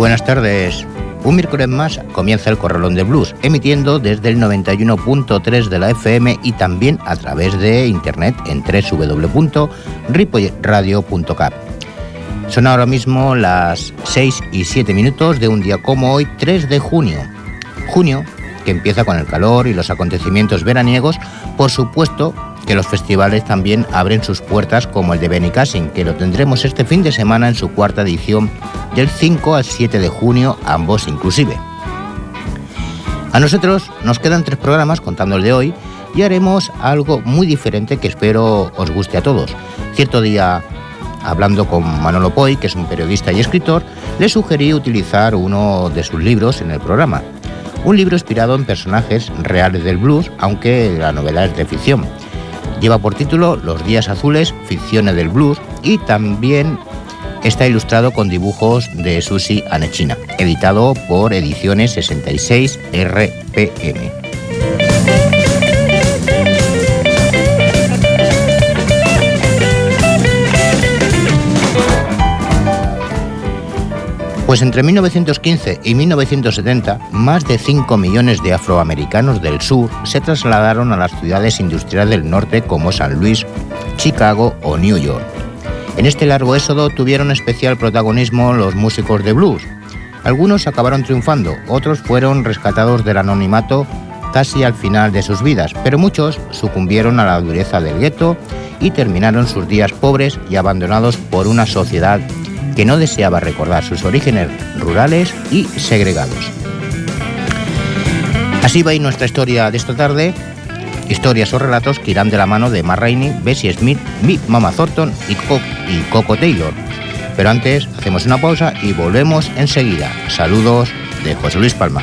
Buenas tardes. Un miércoles más comienza el Corralón de Blues, emitiendo desde el 91.3 de la FM y también a través de internet en www.ripoyradio.cap. Son ahora mismo las 6 y 7 minutos de un día como hoy, 3 de junio. Junio que empieza con el calor y los acontecimientos veraniegos, por supuesto que los festivales también abren sus puertas como el de Benicassin, que lo tendremos este fin de semana en su cuarta edición del 5 al 7 de junio, ambos inclusive. A nosotros nos quedan tres programas contando el de hoy y haremos algo muy diferente que espero os guste a todos. Cierto día, hablando con Manolo Poy, que es un periodista y escritor, le sugerí utilizar uno de sus libros en el programa. Un libro inspirado en personajes reales del blues, aunque la novela es de ficción. Lleva por título Los días azules, ficciones del blues y también está ilustrado con dibujos de Susi Anechina, editado por Ediciones 66 RPM. Pues entre 1915 y 1970, más de 5 millones de afroamericanos del sur se trasladaron a las ciudades industriales del norte como San Luis, Chicago o New York. En este largo éxodo tuvieron especial protagonismo los músicos de blues. Algunos acabaron triunfando, otros fueron rescatados del anonimato casi al final de sus vidas, pero muchos sucumbieron a la dureza del gueto y terminaron sus días pobres y abandonados por una sociedad que no deseaba recordar sus orígenes rurales y segregados. Así va nuestra historia de esta tarde, historias o relatos que irán de la mano de Matt Rainey, Bessie Smith, Mick Mama Thornton y, y Coco Taylor. Pero antes hacemos una pausa y volvemos enseguida. Saludos de José Luis Palma.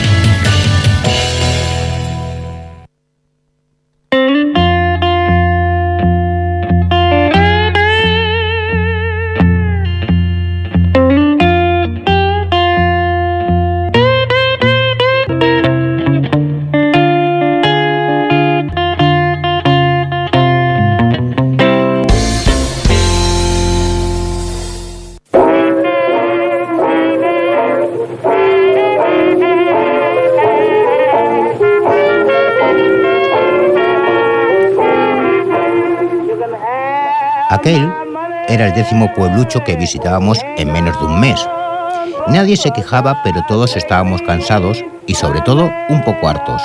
Aquel era el décimo pueblucho que visitábamos en menos de un mes. Nadie se quejaba, pero todos estábamos cansados y sobre todo un poco hartos.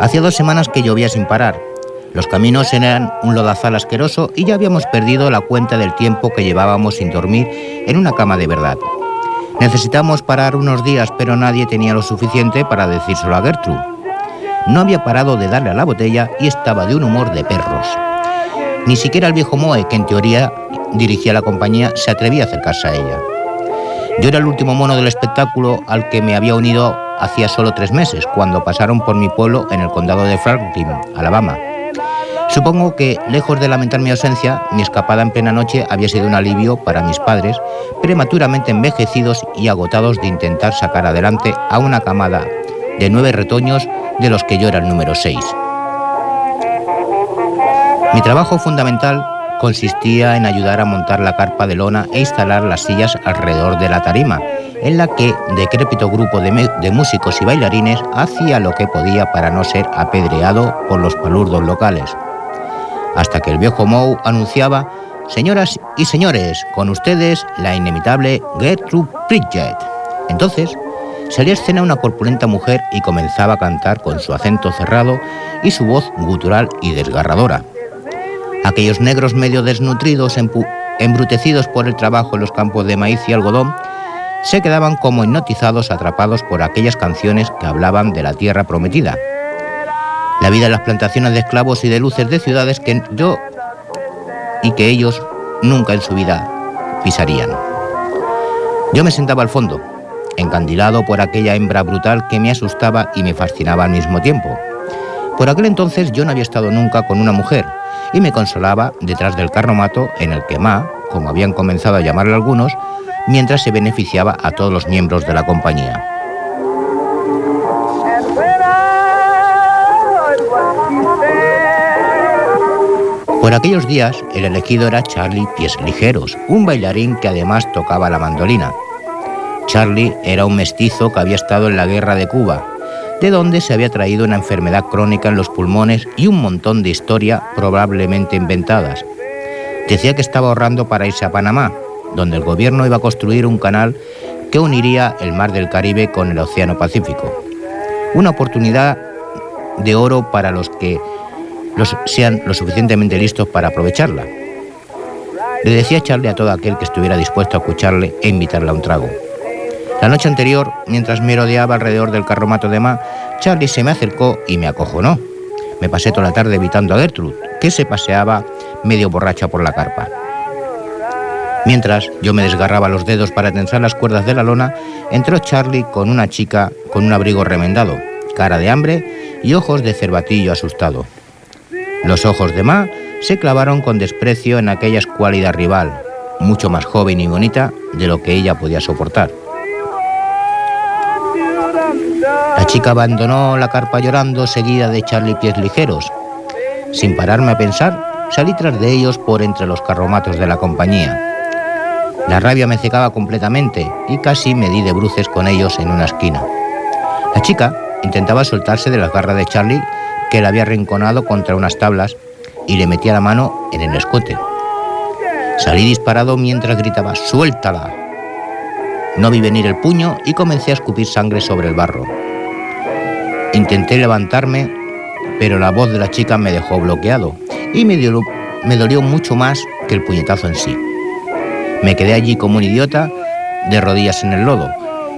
Hacía dos semanas que llovía sin parar. Los caminos eran un lodazal asqueroso y ya habíamos perdido la cuenta del tiempo que llevábamos sin dormir en una cama de verdad. Necesitamos parar unos días, pero nadie tenía lo suficiente para decírselo a Gertrude. No había parado de darle a la botella y estaba de un humor de perros. Ni siquiera el viejo Moe, que en teoría dirigía la compañía, se atrevía a acercarse a ella. Yo era el último mono del espectáculo al que me había unido hacía solo tres meses, cuando pasaron por mi pueblo en el condado de Franklin, Alabama. Supongo que, lejos de lamentar mi ausencia, mi escapada en plena noche había sido un alivio para mis padres, prematuramente envejecidos y agotados de intentar sacar adelante a una camada de nueve retoños de los que yo era el número seis. Mi trabajo fundamental consistía en ayudar a montar la carpa de lona e instalar las sillas alrededor de la tarima, en la que decrépito grupo de, músicos y bailarines hacía lo que podía para no ser apedreado por los palurdos locales. Hasta que el viejo Moe anunciaba, señoras y señores, con ustedes la inimitable Gertrude Bridget. Entonces, salía a escena una corpulenta mujer y comenzaba a cantar con su acento cerrado y su voz gutural y desgarradora. Aquellos negros medio desnutridos, embrutecidos por el trabajo en los campos de maíz y algodón, se quedaban como hipnotizados atrapados por aquellas canciones que hablaban de la tierra prometida. La vida en las plantaciones de esclavos y de luces de ciudades que yo y que ellos nunca en su vida pisarían. Yo me sentaba al fondo, encandilado por aquella hembra brutal que me asustaba y me fascinaba al mismo tiempo. Por aquel entonces yo no había estado nunca con una mujer y me consolaba detrás del carromato en el que Ma, como habían comenzado a llamarle algunos, mientras se beneficiaba a todos los miembros de la compañía. Por aquellos días, el elegido era Charlie Pies Ligeros, un bailarín que además tocaba la mandolina. Charlie era un mestizo que había estado en la guerra de Cuba, de donde se había traído una enfermedad crónica en los pulmones y un montón de historia probablemente inventadas. Decía que estaba ahorrando para irse a Panamá, donde el gobierno iba a construir un canal que uniría el mar del Caribe con el Océano Pacífico. Una oportunidad de oro para los que sean lo suficientemente listos para aprovecharla. Le decía Charlie a todo aquel que estuviera dispuesto a escucharle e invitarle a un trago. La noche anterior, mientras me rodeaba alrededor del carromato de Ma, Charlie se me acercó y me acojonó. Me pasé toda la tarde evitando a Gertrude, que se paseaba medio borracha por la carpa. Mientras yo me desgarraba los dedos para tensar las cuerdas de la lona, entró Charlie con una chica con un abrigo remendado, cara de hambre y ojos de cervatillo asustado. Los ojos de Ma se clavaron con desprecio en aquella escuálida rival, mucho más joven y bonita de lo que ella podía soportar. La chica abandonó la carpa llorando, seguida de Charlie Pies Ligeros. Sin pararme a pensar, salí tras de ellos por entre los carromatos de la compañía. La rabia me secaba completamente y casi me di de bruces con ellos en una esquina. La chica intentaba soltarse de las garras de Charlie, que la había rinconado contra unas tablas, y le metía la mano en el escote. Salí disparado mientras gritaba ¡Suéltala! No vi venir el puño y comencé a escupir sangre sobre el barro. Intenté levantarme, pero la voz de la chica me dejó bloqueado y me, dolió mucho más que el puñetazo en sí. Me quedé allí como un idiota, de rodillas en el lodo.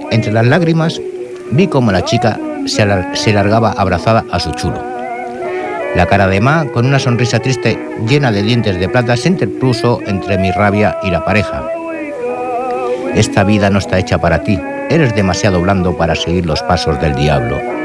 Entre las lágrimas vi como la chica se, largaba abrazada a su chulo. La cara de Ma, con una sonrisa triste llena de dientes de plata, se interpuso entre mi rabia y la pareja. Esta vida no está hecha para ti. Eres demasiado blando para seguir los pasos del diablo.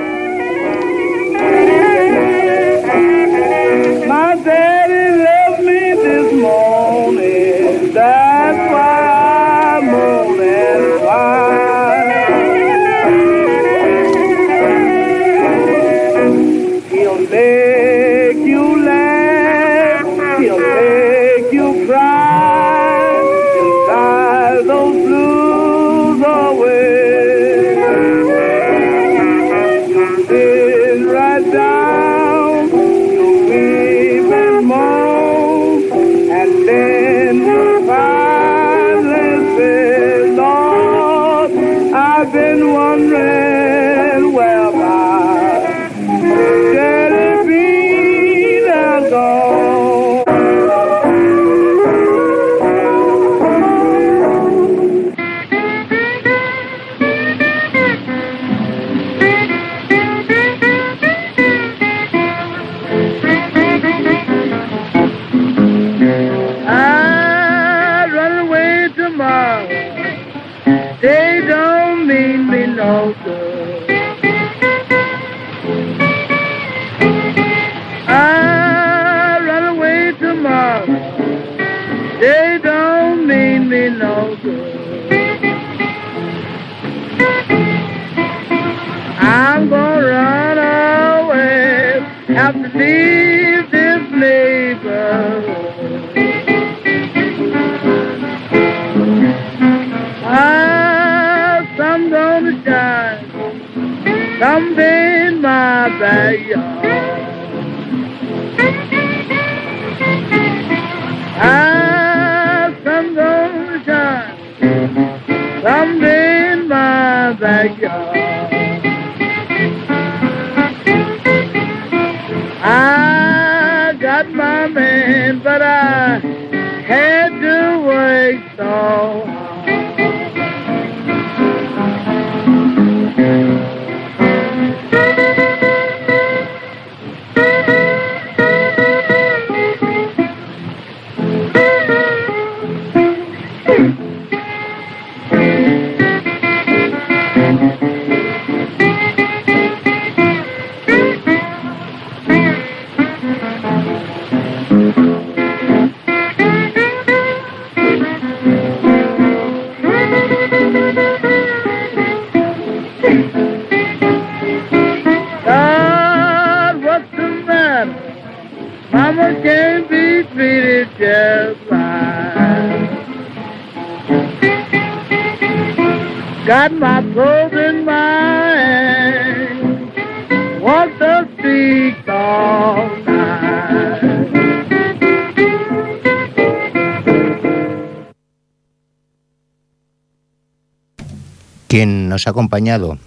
Quien nos ha acompañado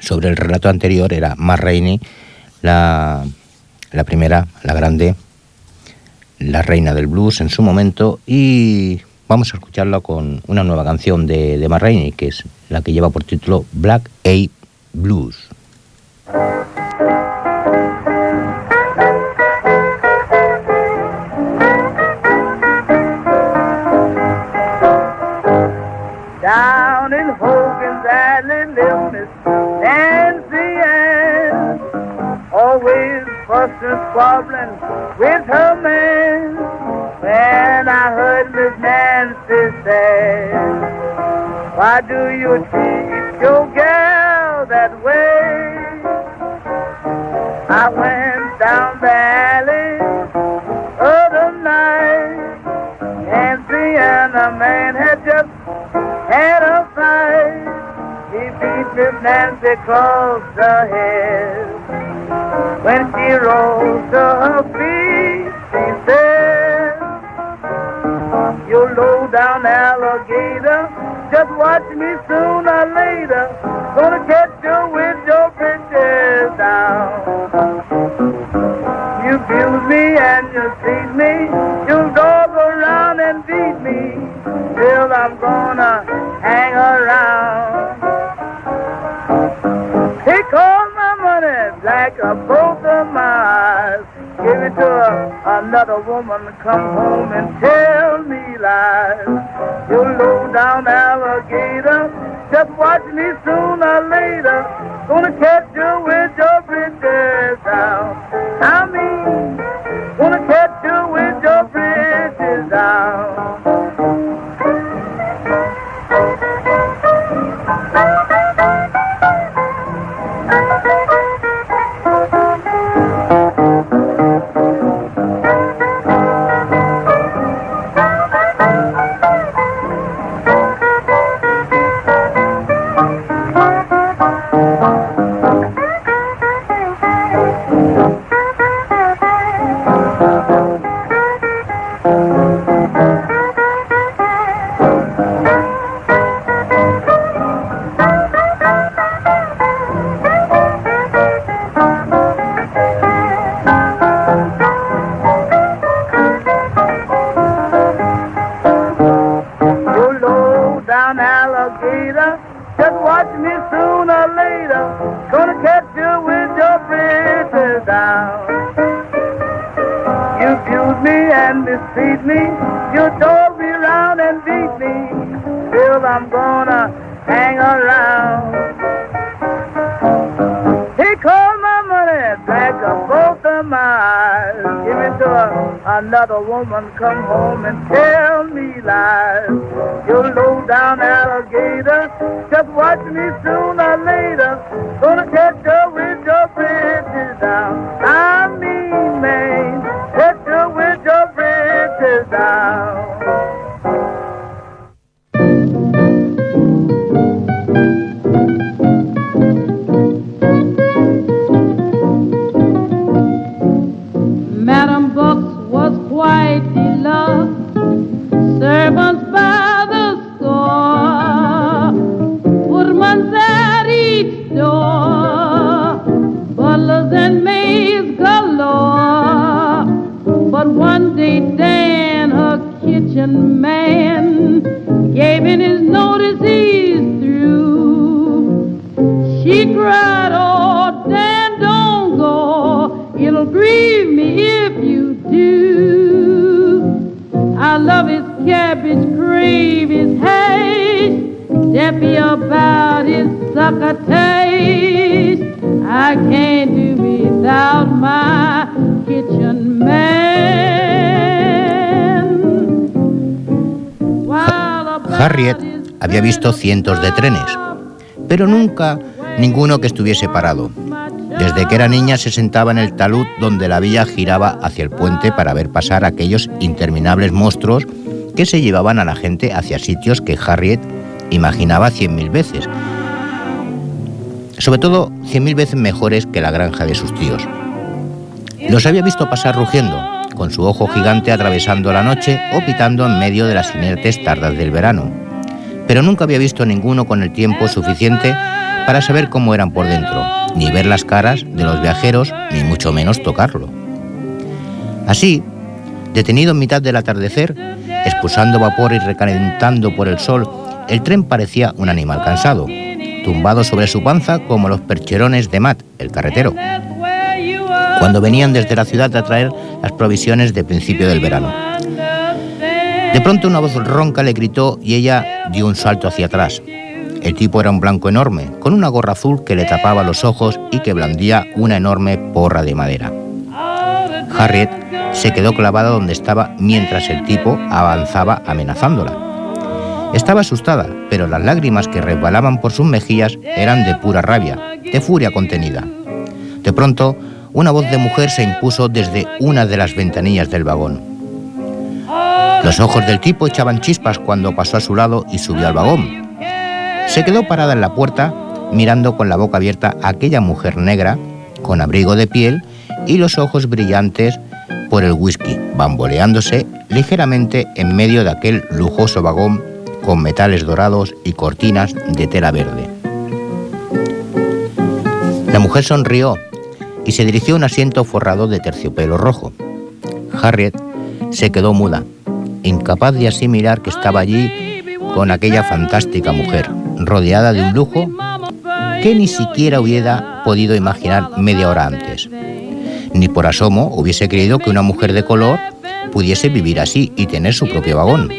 sobre el relato anterior era Mar Rainey, la, primera, la grande, la reina del blues en su momento, y vamos a escucharla con una nueva canción de, de Mar Rainey, que es la que lleva por título Black A Blues. Was squabbling with her man when I heard Miss Nancy say, Why do you treat your girl that way? I went down the alley other night see and a man had just had a fight. He beat Miss Nancy across the head. When she rose to her feet, she said, You low down alligator, just watch me sooner or later. Gonna catch you with come home and tell me lies. You viewed me and deceived me. You told me round and beat me. Still, I'm gonna hang around. He called my money back of both of my eyes. Give it to another woman. Come home and tell me lies. You low down alligator. Just watch me sooner or later. Gonna tell Harriet había visto cientos de trenes, pero nunca ninguno que estuviese parado. Desde que era niña se sentaba en el talud donde la vía giraba hacia el puente para ver pasar aquellos interminables monstruos que se llevaban a la gente hacia sitios que Harriet imaginaba cien mil veces. Sobre todo cien mil veces mejores que la granja de sus tíos. Los había visto pasar rugiendo, con su ojo gigante atravesando la noche o pitando en medio de las inertes tardas del verano. Pero nunca había visto ninguno con el tiempo suficiente para saber cómo eran por dentro, ni ver las caras de los viajeros, ni mucho menos tocarlo. Así, detenido en mitad del atardecer, expulsando vapor y recalentando por el sol, el tren parecía un animal cansado, tumbado sobre su panza como los percherones de Matt, el carretero, cuando venían desde la ciudad a traer las provisiones de principio del verano. De pronto una voz ronca le gritó y ella dio un salto hacia atrás, el tipo era un blanco enorme, con una gorra azul que le tapaba los ojos y que blandía una enorme porra de madera. Harriet se quedó clavada donde estaba mientras el tipo avanzaba amenazándola. Estaba asustada, pero las lágrimas que resbalaban por sus mejillas eran de pura rabia, de furia contenida. De pronto, una voz de mujer se impuso desde una de las ventanillas del vagón. Los ojos del tipo echaban chispas cuando pasó a su lado y subió al vagón, se quedó parada en la puerta, mirando con la boca abierta a aquella mujer negra, con abrigo de piel y los ojos brillantes por el whisky, bamboleándose ligeramente en medio de aquel lujoso vagón con metales dorados y cortinas de tela verde. La mujer sonrió y se dirigió a un asiento forrado de terciopelo rojo. Harriet se quedó muda, incapaz de asimilar que estaba allí con aquella fantástica mujer, rodeada de un lujo que ni siquiera hubiera podido imaginar media hora antes. Ni por asomo hubiese creído que una mujer de color pudiese vivir así y tener su propio vagón.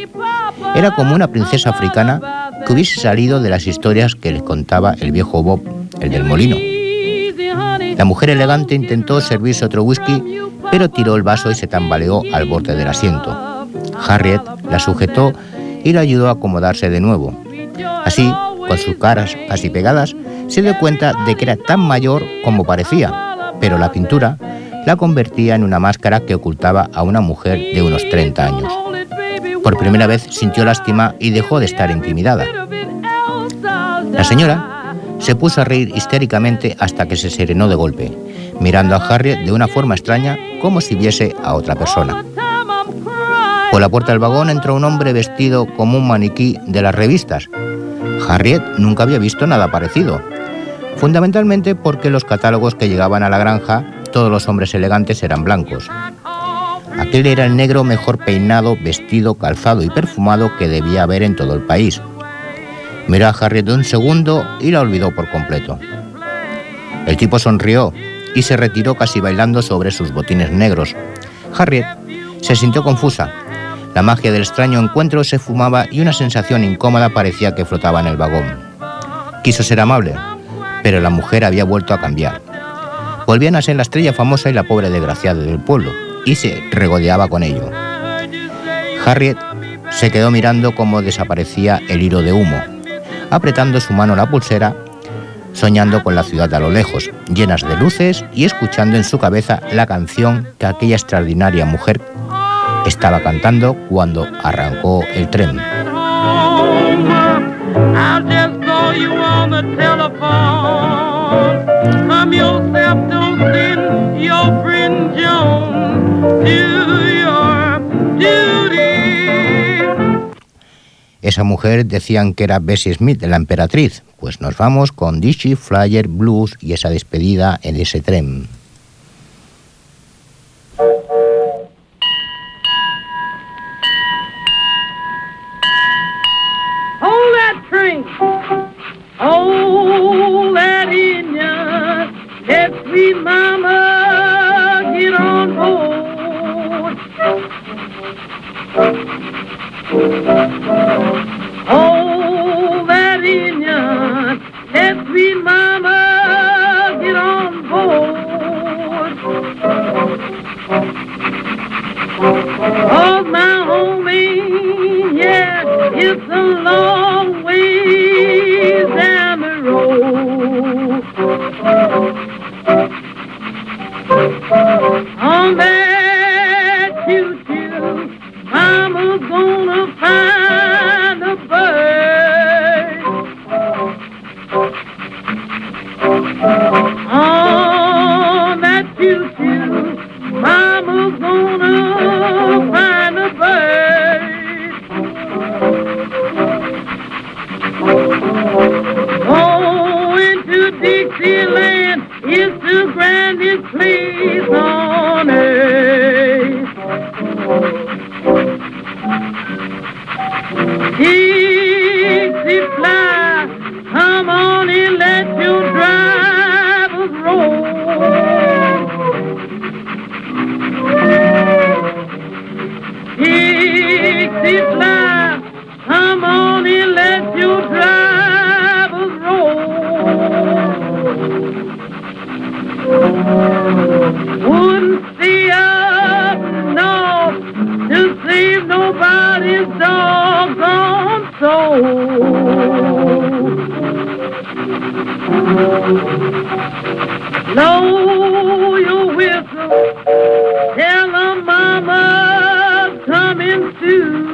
Era como una princesa africana que hubiese salido de las historias que les contaba el viejo Bob, el del molino. La mujer elegante intentó servirse otro whisky, pero tiró el vaso y se tambaleó al borde del asiento. Harriet la sujetó y la ayudó a acomodarse de nuevo. Así, con sus caras casi pegadas, se dio cuenta de que era tan mayor como parecía, pero la pintura la convertía en una máscara que ocultaba a una mujer de unos 30 años. Por primera vez sintió lástima y dejó de estar intimidada. La señora se puso a reír histéricamente hasta que se serenó de golpe, mirando a Harriet de una forma extraña como si viese a otra persona. Por la puerta del vagón entró un hombre vestido como un maniquí de las revistas. Harriet nunca había visto nada parecido, fundamentalmente porque los catálogos que llegaban a la granja, todos los hombres elegantes eran blancos. Aquel era el negro mejor peinado, vestido, calzado y perfumado que debía haber en todo el país. Miró a Harriet un segundo y la olvidó por completo. El tipo sonrió y se retiró casi bailando sobre sus botines negros. Harriet se sintió confusa la magia del extraño encuentro se fumaba y una sensación incómoda parecía que flotaba en el vagón. Quiso ser amable, pero la mujer había vuelto a cambiar. Volvían a ser la estrella famosa y la pobre desgraciada del pueblo, y se regodeaba con ello. Harriet se quedó mirando cómo desaparecía el hilo de humo, apretando su mano la pulsera, soñando con la ciudad a lo lejos, llenas de luces y escuchando en su cabeza la canción que aquella extraordinaria mujer estaba cantando cuando arrancó el tren. Esa mujer decían que era Bessie Smith, la emperatriz. Pues nos vamos con Dizzy Flyer Blues y esa despedida en ese tren. Oh, Blow your whistle, tell her mama's coming soon.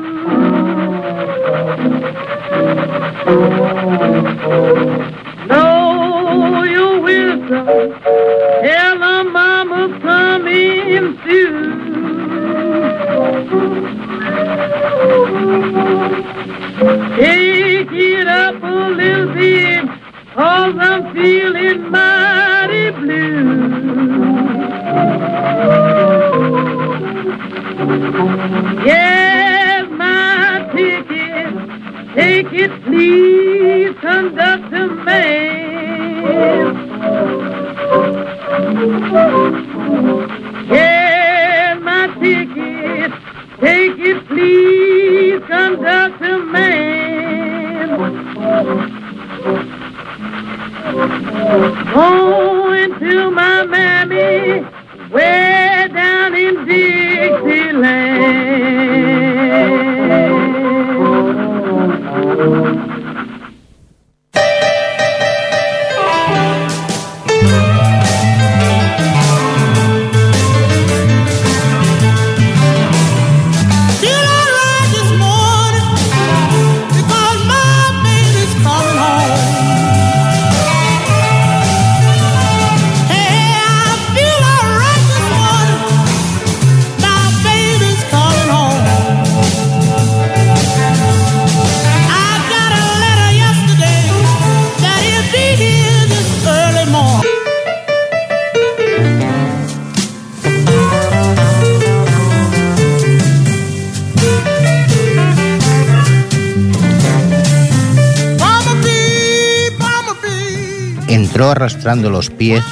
Arrastrando los pies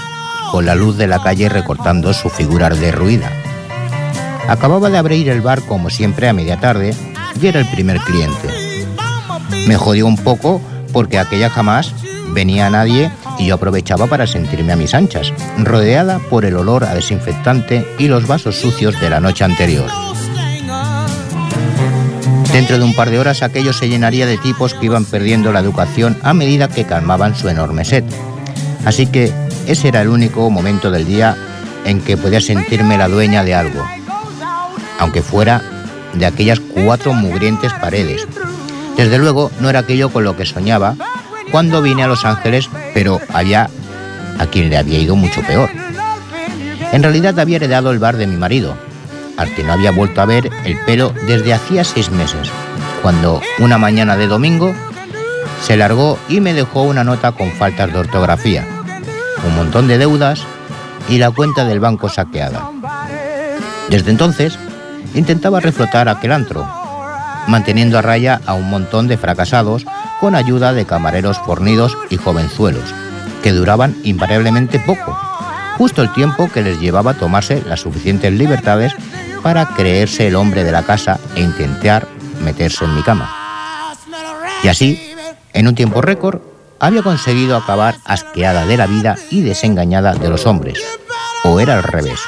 con la luz de la calle recortando su figura derruida. Acababa de abrir el bar como siempre a media tarde y era el primer cliente. Me jodió un poco porque aquella jamás venía nadie y yo aprovechaba para sentirme a mis anchas, rodeada por el olor a desinfectante y los vasos sucios de la noche anterior. Dentro de un par de horas aquello se llenaría de tipos que iban perdiendo la educación a medida que calmaban su enorme sed. Así que ese era el único momento del día en que podía sentirme la dueña de algo, aunque fuera de aquellas cuatro mugrientes paredes. Desde luego no era aquello con lo que soñaba cuando vine a Los Ángeles, pero había a quien le había ido mucho peor. En realidad había heredado el bar de mi marido, al que no había vuelto a ver el pelo desde hacía seis meses, cuando una mañana de domingo se largó y me dejó una nota con faltas de ortografía, un montón de deudas y la cuenta del banco saqueada. Desde entonces intentaba reflotar aquel antro, manteniendo a raya a un montón de fracasados con ayuda de camareros fornidos y jovenzuelos, que duraban invariablemente poco, justo el tiempo que les llevaba tomarse las suficientes libertades para creerse el hombre de la casa e intentar meterse en mi cama. Y así, en un tiempo récord, había conseguido acabar asqueada de la vida y desengañada de los hombres. ¿O era al revés?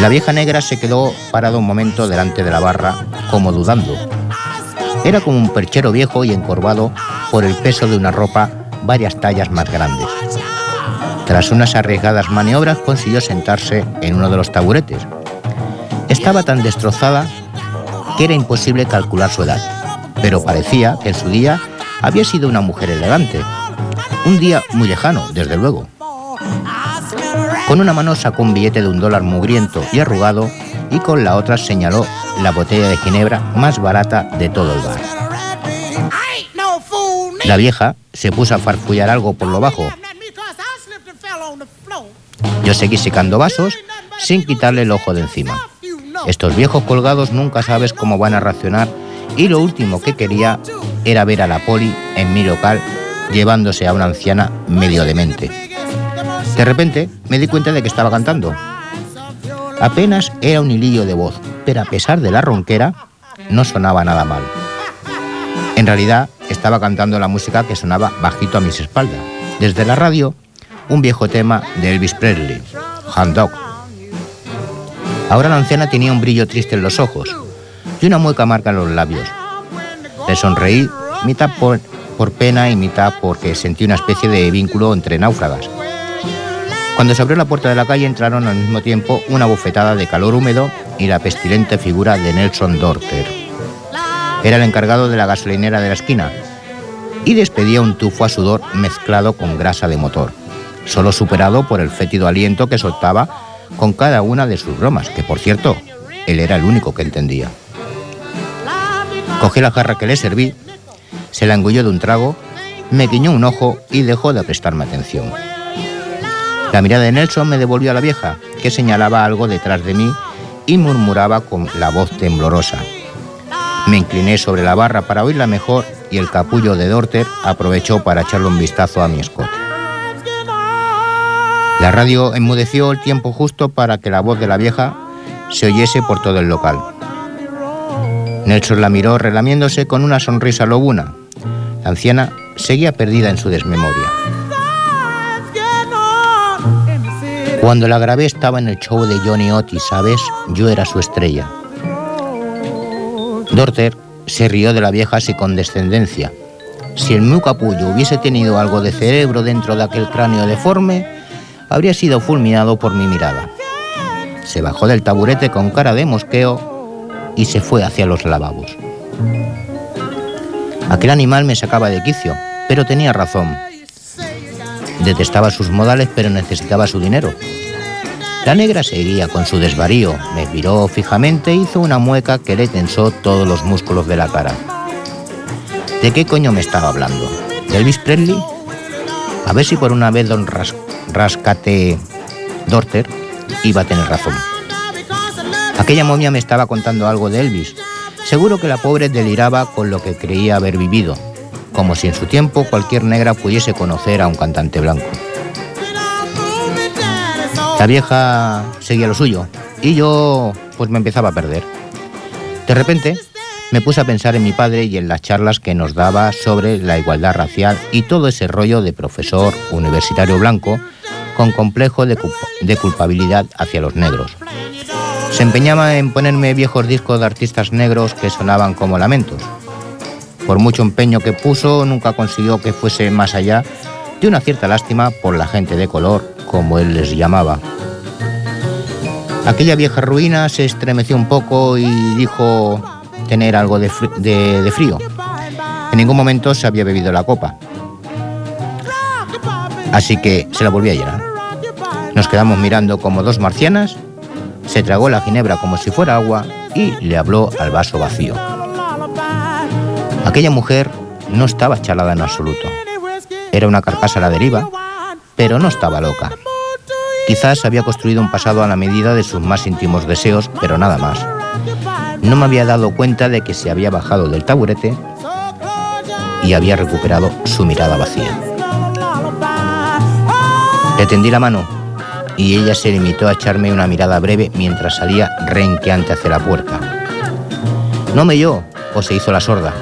La vieja negra se quedó parada un momento delante de la barra, como dudando. Era como un perchero viejo y encorvado por el peso de una ropa varias tallas más grandes. Tras unas arriesgadas maniobras consiguió sentarse en uno de los taburetes. Estaba tan destrozada que era imposible calcular su edad, pero parecía que en su día había sido una mujer elegante. Un día muy lejano, desde luego. Con una mano sacó un billete de un dólar mugriento y arrugado y con la otra señaló la botella de ginebra más barata de todo el bar. La vieja se puso a farfullar algo por lo bajo. Yo seguí secando vasos sin quitarle el ojo de encima. Estos viejos colgados nunca sabes cómo van a reaccionar y lo último que quería era ver a la poli en mi local llevándose a una anciana medio demente. De repente me di cuenta de que estaba cantando. Apenas era un hilillo de voz, pero a pesar de la ronquera, no sonaba nada mal. En realidad, estaba cantando la música que sonaba bajito a mis espaldas. Desde la radio, un viejo tema de Elvis Presley, Hand Dog. Ahora la anciana tenía un brillo triste en los ojos y una mueca marca en los labios. Le sonreí, mitad por, por pena y mitad porque sentí una especie de vínculo entre náufragas. Cuando se abrió la puerta de la calle entraron al mismo tiempo una bofetada de calor húmedo y la pestilente figura de Nelson Dorter. Era el encargado de la gasolinera de la esquina y despedía un tufo a sudor mezclado con grasa de motor, solo superado por el fétido aliento que soltaba con cada una de sus bromas, que por cierto, él era el único que entendía. Cogí la jarra que le serví, se la engulló de un trago, me guiñó un ojo y dejó de prestarme atención. La mirada de Nelson me devolvió a la vieja, que señalaba algo detrás de mí y murmuraba con la voz temblorosa. Me incliné sobre la barra para oírla mejor y el capullo de Dorter aprovechó para echarle un vistazo a mi escote. La radio enmudeció el tiempo justo para que la voz de la vieja se oyese por todo el local. Nelson la miró relamiéndose con una sonrisa lobuna. La anciana seguía perdida en su desmemoria. Cuando la grabé estaba en el show de Johnny Otis, ¿sabes? Yo era su estrella. Dorter se rió de la vieja sin condescendencia. Si el mu capullo hubiese tenido algo de cerebro dentro de aquel cráneo deforme, habría sido fulminado por mi mirada. Se bajó del taburete con cara de mosqueo y se fue hacia los lavabos. Aquel animal me sacaba de quicio, pero tenía razón. Detestaba sus modales, pero necesitaba su dinero. La negra seguía con su desvarío, me miró fijamente e hizo una mueca que le tensó todos los músculos de la cara. ¿De qué coño me estaba hablando? ¿De Elvis Presley? A ver si por una vez don Ras Rascate Dorter iba a tener razón. Aquella momia me estaba contando algo de Elvis. Seguro que la pobre deliraba con lo que creía haber vivido, como si en su tiempo cualquier negra pudiese conocer a un cantante blanco. La vieja seguía lo suyo y yo pues me empezaba a perder. De repente me puse a pensar en mi padre y en las charlas que nos daba sobre la igualdad racial y todo ese rollo de profesor universitario blanco con complejo de, culpabilidad hacia los negros. Se empeñaba en ponerme viejos discos de artistas negros que sonaban como lamentos. Por mucho empeño que puso, nunca consiguió que fuese más allá de una cierta lástima por la gente de color, como él les llamaba. Aquella vieja ruina se estremeció un poco y dijo tener algo de frío. En ningún momento se había bebido la copa. Así que se la volví a llenar. Nos quedamos mirando como dos marcianas, se tragó la ginebra como si fuera agua y le habló al vaso vacío. Aquella mujer no estaba chalada en absoluto. Era una carcasa a la deriva, pero no estaba loca. Quizás había construido un pasado a la medida de sus más íntimos deseos, pero nada más. No me había dado cuenta de que se había bajado del taburete y había recuperado su mirada vacía. Le tendí la mano y ella se limitó a echarme una mirada breve mientras salía renqueante hacia la puerta. No me oyó o se hizo la sorda.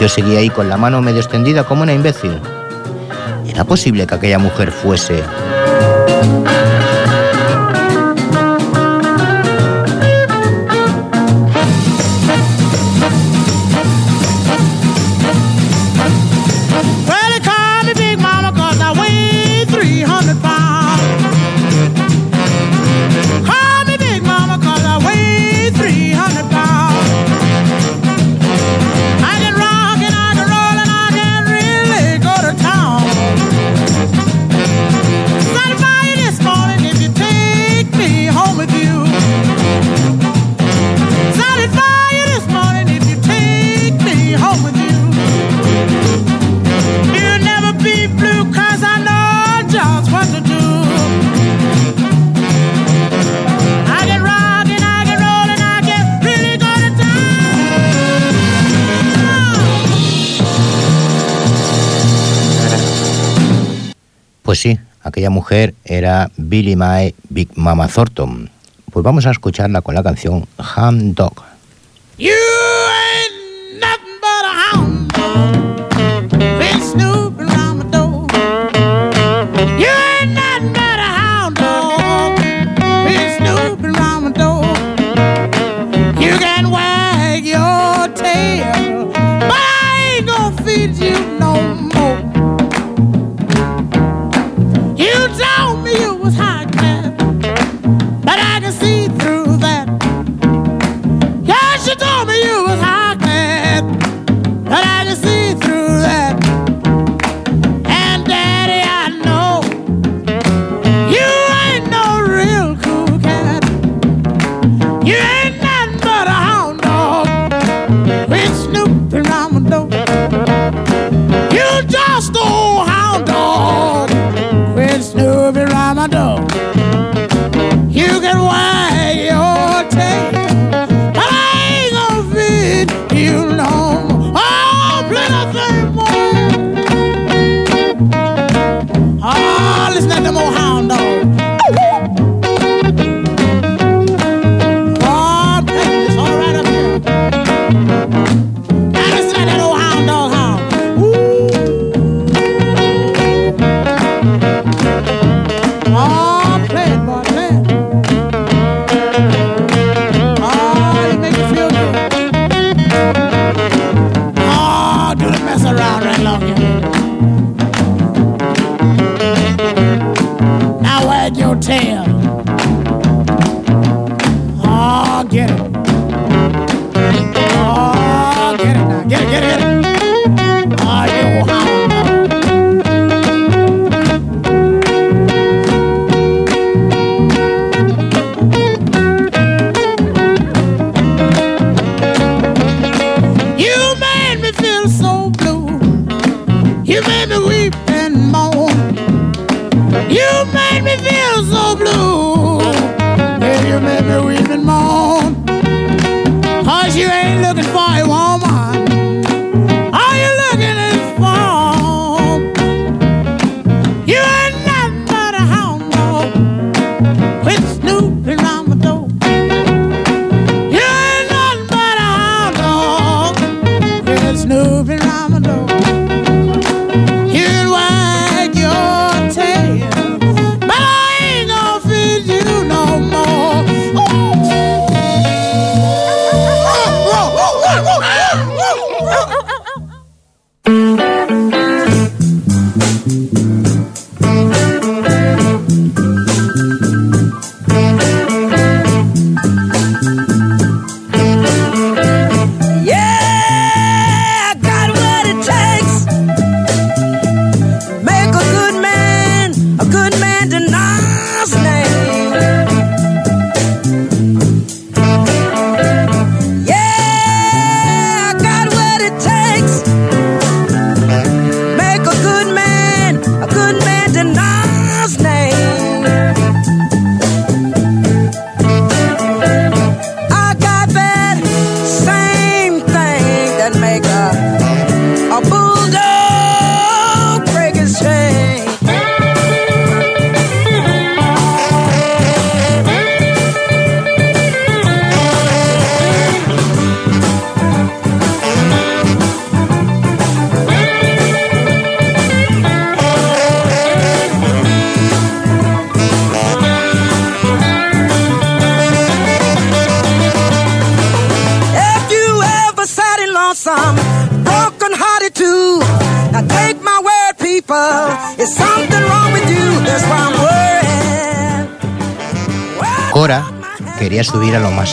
Yo seguía ahí con la mano medio extendida como una imbécil. ¿Era posible que aquella mujer fuese Pues sí, aquella mujer era Billy Mae Big Mama Thornton. Pues vamos a escucharla con la canción Ham Dog.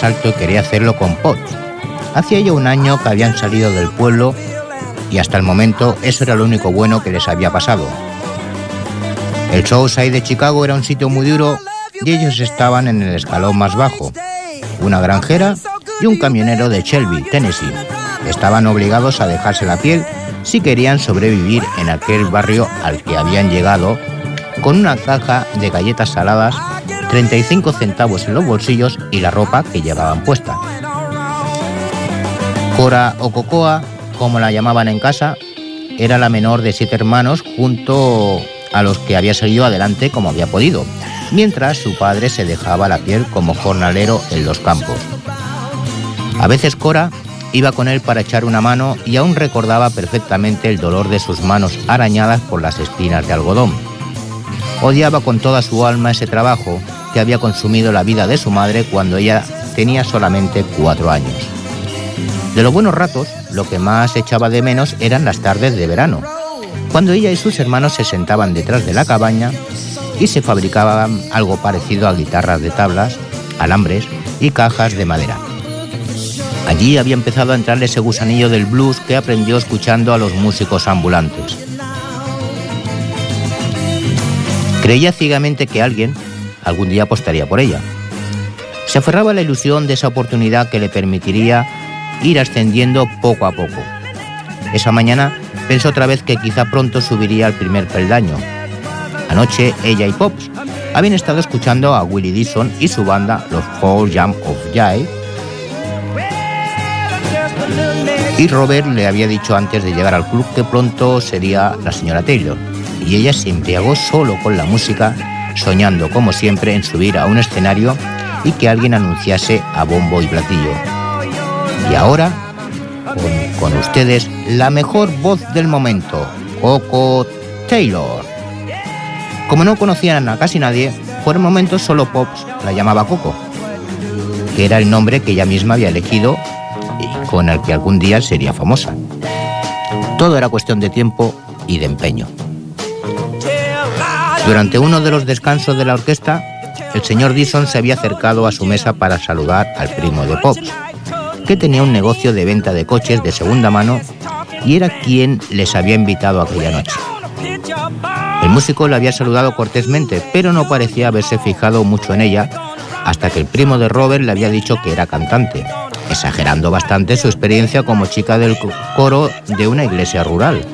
Subir a lo más alto y quería hacerlo con Pot. Hacía ya un año que habían salido del pueblo y hasta el momento eso era lo único bueno que les había pasado. El Southside de Chicago era un sitio muy duro y ellos estaban en el escalón más bajo. Una granjera y un camionero de Shelby, Tennessee. Estaban obligados a dejarse la piel si querían sobrevivir en aquel barrio al que habían llegado con una caja de galletas saladas, 35 centavos en los bolsillos y la ropa que llevaban puesta. Cora o Cocoa, como la llamaban en casa, era la menor de siete hermanos junto a los que había salido adelante como había podido, mientras su padre se dejaba la piel como jornalero en los campos. A veces Cora iba con él para echar una mano y aún recordaba perfectamente el dolor de sus manos arañadas por las espinas de algodón. Odiaba con toda su alma ese trabajo que había consumido la vida de su madre cuando ella tenía solamente cuatro años. De los buenos ratos, lo que más echaba de menos eran las tardes de verano, cuando ella y sus hermanos se sentaban detrás de la cabaña y se fabricaban algo parecido a guitarras de tablas, alambres y cajas de madera. Allí había empezado a entrarle ese gusanillo del blues que aprendió escuchando a los músicos ambulantes. Creía ciegamente que alguien algún día apostaría por ella. Se aferraba a la ilusión de esa oportunidad que le permitiría ir ascendiendo poco a poco. Esa mañana pensó otra vez que quizá pronto subiría al primer peldaño. Anoche ella y Pops habían estado escuchando a Willie Dixon y su banda, los Four Jump of Jai, y Robert le había dicho antes de llegar al club que pronto sería la señora Taylor, y ella se embriagó solo con la música, soñando como siempre en subir a un escenario y que alguien anunciase a bombo y platillo. Y ahora, con, ustedes, la mejor voz del momento, Coco Taylor. Como no conocían a casi nadie, por el momento solo Pops la llamaba Coco, que era el nombre que ella misma había elegido y con el que algún día sería famosa. Todo era cuestión de tiempo y de empeño. Durante uno de los descansos de la orquesta, el señor Dixon se había acercado a su mesa para saludar al primo de Pops, que tenía un negocio de venta de coches de segunda mano y era quien les había invitado aquella noche. El músico la había saludado cortésmente, pero no parecía haberse fijado mucho en ella hasta que el primo de Robert le había dicho que era cantante, exagerando bastante su experiencia como chica del coro de una iglesia rural.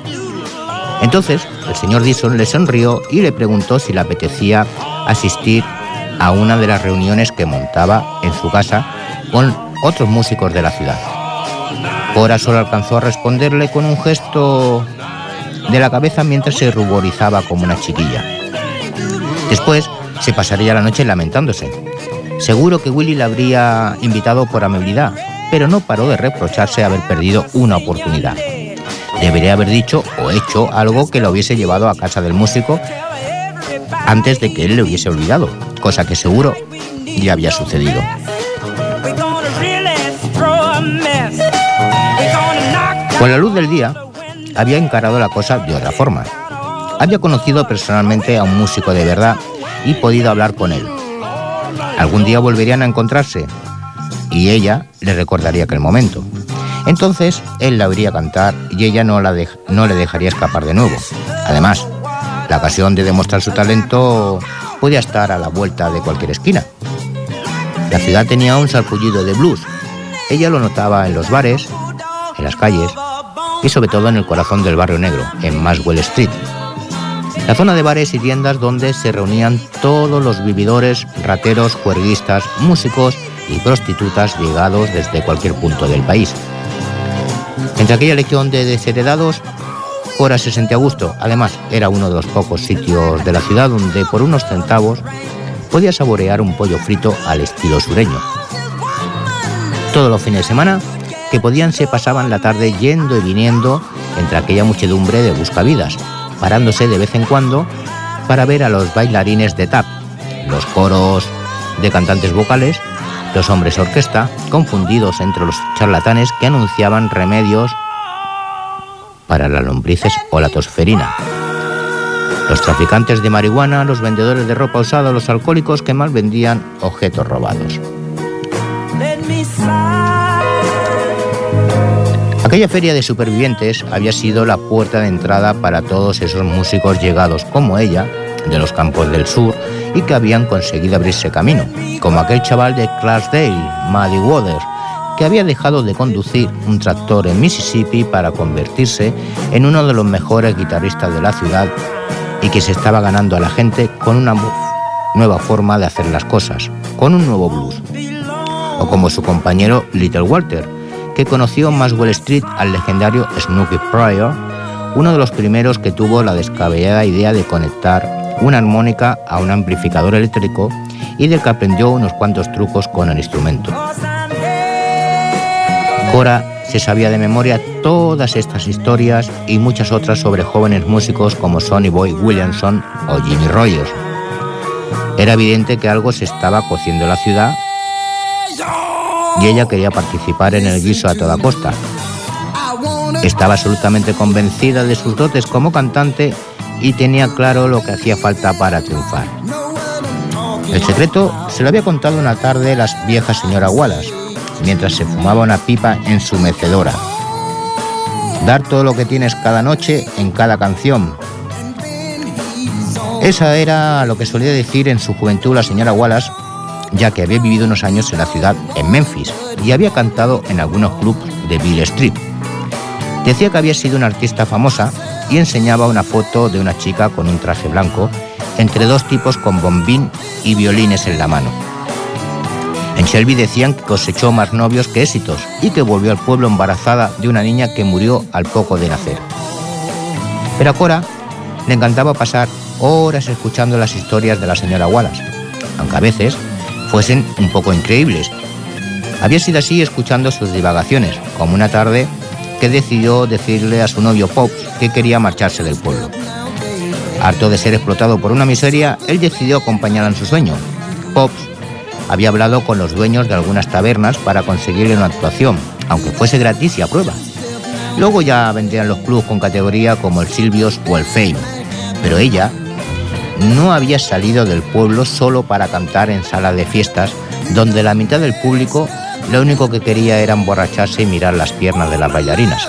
Entonces, el señor Dixon le sonrió y le preguntó si le apetecía asistir a una de las reuniones que montaba en su casa con otros músicos de la ciudad. Cora solo alcanzó a responderle con un gesto de la cabeza mientras se ruborizaba como una chiquilla. Después se pasaría la noche lamentándose. Seguro que Willy la habría invitado por amabilidad, pero no paró de reprocharse haber perdido una oportunidad. Debería haber dicho o hecho algo que lo hubiese llevado a casa del músico antes de que él le hubiese olvidado, cosa que seguro ya había sucedido. Con la luz del día, había encarado la cosa de otra forma. Había conocido personalmente a un músico de verdad y podido hablar con él. Algún día volverían a encontrarse y ella le recordaría aquel momento. Entonces él la oiría cantar y ella no, la no le dejaría escapar de nuevo. Además, la ocasión de demostrar su talento podía estar a la vuelta de cualquier esquina. La ciudad tenía un sarpullido de blues. Ella lo notaba en los bares, en las calles y sobre todo en el corazón del barrio negro, en Maswell Street. La zona de bares y tiendas donde se reunían todos los vividores, rateros, juerguistas, músicos y prostitutas llegados desde cualquier punto del país. Entre aquella legión de desheredados, Cora se sentía a gusto. Además, era uno de los pocos sitios de la ciudad donde por unos centavos podía saborear un pollo frito al estilo sureño. Todos los fines de semana que podían se pasaban la tarde yendo y viniendo entre aquella muchedumbre de buscavidas, parándose de vez en cuando para ver a los bailarines de tap, los coros de cantantes vocales, los hombres orquesta, confundidos entre los charlatanes que anunciaban remedios para las lombrices o la tosferina. Los traficantes de marihuana, los vendedores de ropa usada, los alcohólicos que mal vendían objetos robados. Aquella feria de supervivientes había sido la puerta de entrada para todos esos músicos llegados como ella, de los campos del sur, y que habían conseguido abrirse camino, como aquel chaval de Clarksdale, Muddy Waters, que había dejado de conducir un tractor en Mississippi para convertirse en uno de los mejores guitarristas de la ciudad y que se estaba ganando a la gente con una nueva forma de hacer las cosas, con un nuevo blues. O como su compañero Little Walter, que conoció en Maswell Street al legendario Snooky Pryor, uno de los primeros que tuvo la descabellada idea de conectar una armónica a un amplificador eléctrico y del que aprendió unos cuantos trucos con el instrumento. Cora se sabía de memoria todas estas historias y muchas otras sobre jóvenes músicos como Sonny Boy Williamson o Jimmy Rogers. Era evidente que algo se estaba cociendo en la ciudad y ella quería participar en el guiso a toda costa. Estaba absolutamente convencida de sus dotes como cantante y tenía claro lo que hacía falta para triunfar. El secreto se lo había contado una tarde la vieja señora Wallace, mientras se fumaba una pipa en su mecedora. Dar todo lo que tienes cada noche en cada canción. Esa era lo que solía decir en su juventud la señora Wallace, ya que había vivido unos años en la ciudad, en Memphis, y había cantado en algunos clubs de Bill Street. Decía que había sido una artista famosa y enseñaba una foto de una chica con un traje blanco entre dos tipos con bombín y violines en la mano. En Shelby decían que cosechó más novios que éxitos y que volvió al pueblo embarazada de una niña que murió al poco de nacer. Pero a Cora le encantaba pasar horas escuchando las historias de la señora Wallace, aunque a veces fuesen un poco increíbles. Había sido así escuchando sus divagaciones, como una tarde que decidió decirle a su novio Pops que quería marcharse del pueblo. Harto de ser explotado por una miseria, él decidió acompañarla en su sueño. Pops había hablado con los dueños de algunas tabernas para conseguirle una actuación, aunque fuese gratis y a prueba. Luego ya vendrían los clubs con categoría como el Silvios o el Fame. Pero ella no había salido del pueblo solo para cantar en salas de fiestas, donde la mitad del público lo único que quería era emborracharse y mirar las piernas de las bailarinas.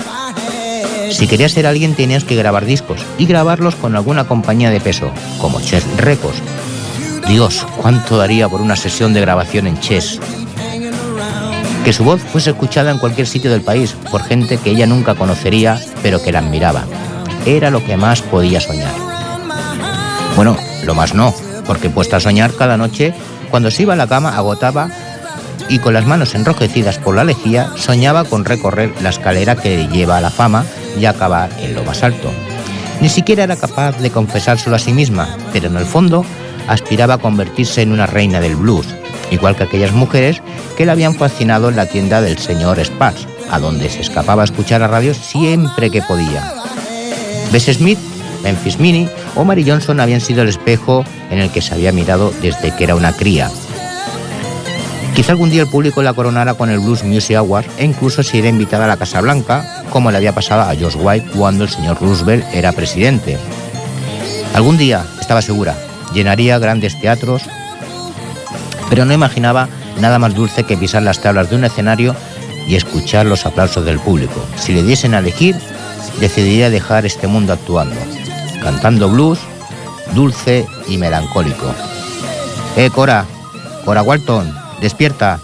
Si querías ser alguien tenías que grabar discos y grabarlos con alguna compañía de peso, como Chess Records. Dios, cuánto daría por una sesión de grabación en Chess. Que su voz fuese escuchada en cualquier sitio del país por gente que ella nunca conocería, pero que la admiraba. Era lo que más podía soñar. Bueno, lo más no, porque puesta a soñar cada noche, cuando se iba a la cama agotaba y con las manos enrojecidas por la lejía soñaba con recorrer la escalera que lleva a la fama y acabar en lo más alto. Ni siquiera era capaz de confesárselo a sí misma, pero en el fondo aspiraba a convertirse en una reina del blues, igual que aquellas mujeres que le habían fascinado en la tienda del señor Sparks, a donde se escapaba a escuchar a radio siempre que podía. Bess Smith, Memphis Mini o Mary Johnson habían sido el espejo en el que se había mirado desde que era una cría, Quizá algún día el público la coronara con el Blues Music Award e incluso se iría invitada a la Casa Blanca, como le había pasado a George White cuando el señor Roosevelt era presidente. Algún día, estaba segura, llenaría grandes teatros, pero no imaginaba nada más dulce que pisar las tablas de un escenario y escuchar los aplausos del público. Si le diesen a elegir, decidiría dejar este mundo actuando, cantando blues, dulce y melancólico. ¡Eh, Cora! ¡Cora Walton! ¡Despierta!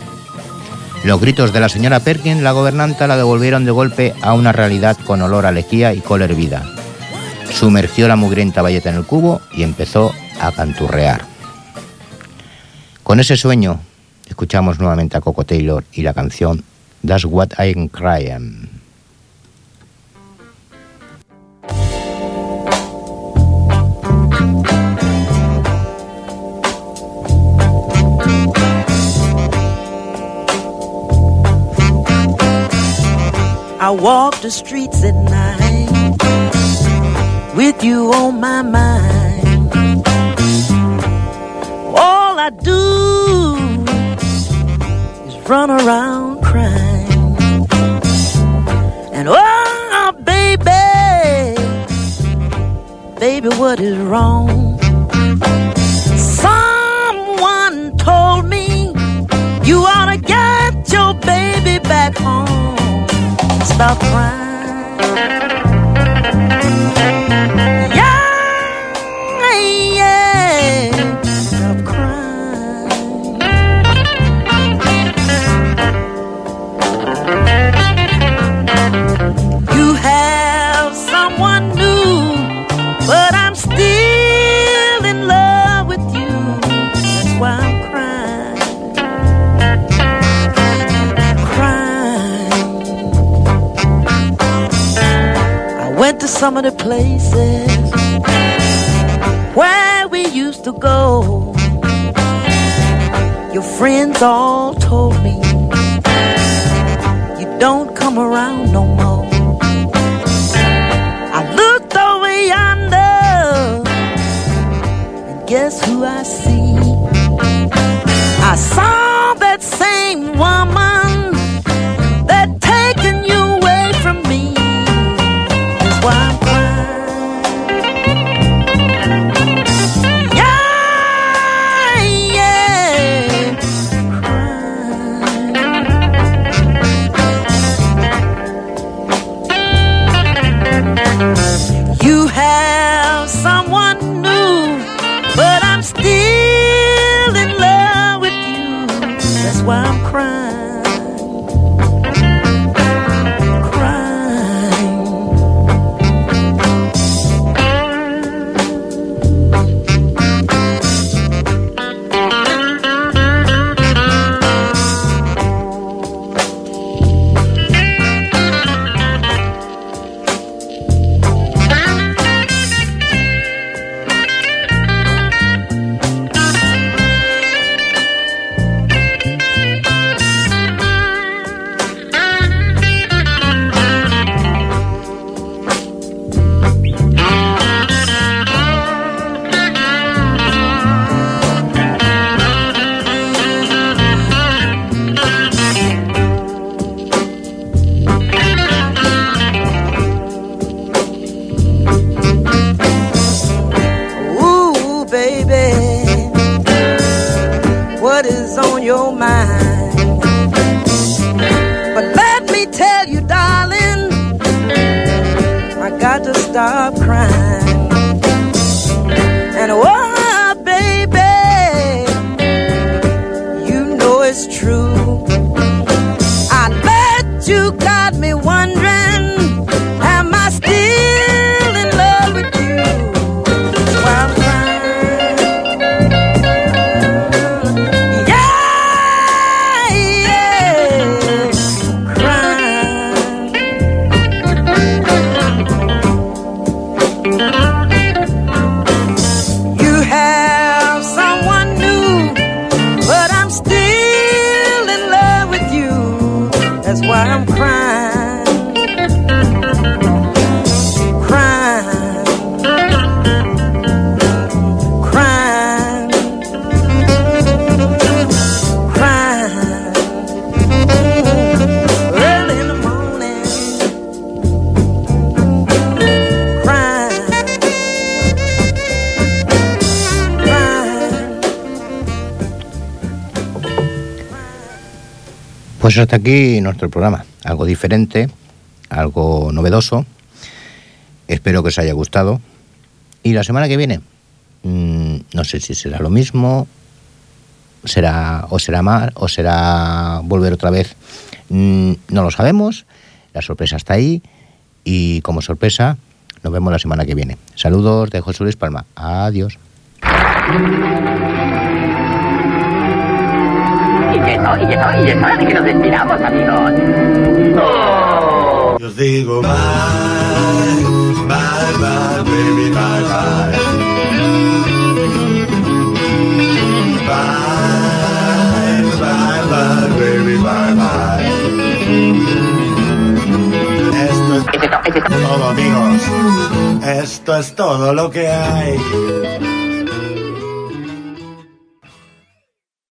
Los gritos de la señora Perkins, la gobernanta, la devolvieron de golpe a una realidad con olor a lejía y col hervida. Sumergió la mugrienta valleta en el cubo y empezó a canturrear. Con ese sueño, escuchamos nuevamente a Coco Taylor y la canción That's What I'm Crying. I walk the streets at night with you on my mind. All I do is run around crying. And oh, baby, baby, what is wrong? Stop crying. Your Hasta aquí nuestro programa. Algo diferente, algo novedoso. Espero que os haya gustado. Y la semana que viene, mm, no sé si será lo mismo, será o será más, o será volver otra vez. Mm, no lo sabemos. La sorpresa está ahí. Y como sorpresa, nos vemos la semana que viene. Saludos de José Luis Palma. Adiós. Y no, y no, y es hora de que nos despidamos, amigos. ¡Oh! Yo digo bye, bye, bye, baby, bye, bye. Bye, bye, bye, baby, bye, bye. Esto es Es esto, es esto. todo, amigos. Esto es todo lo que hay.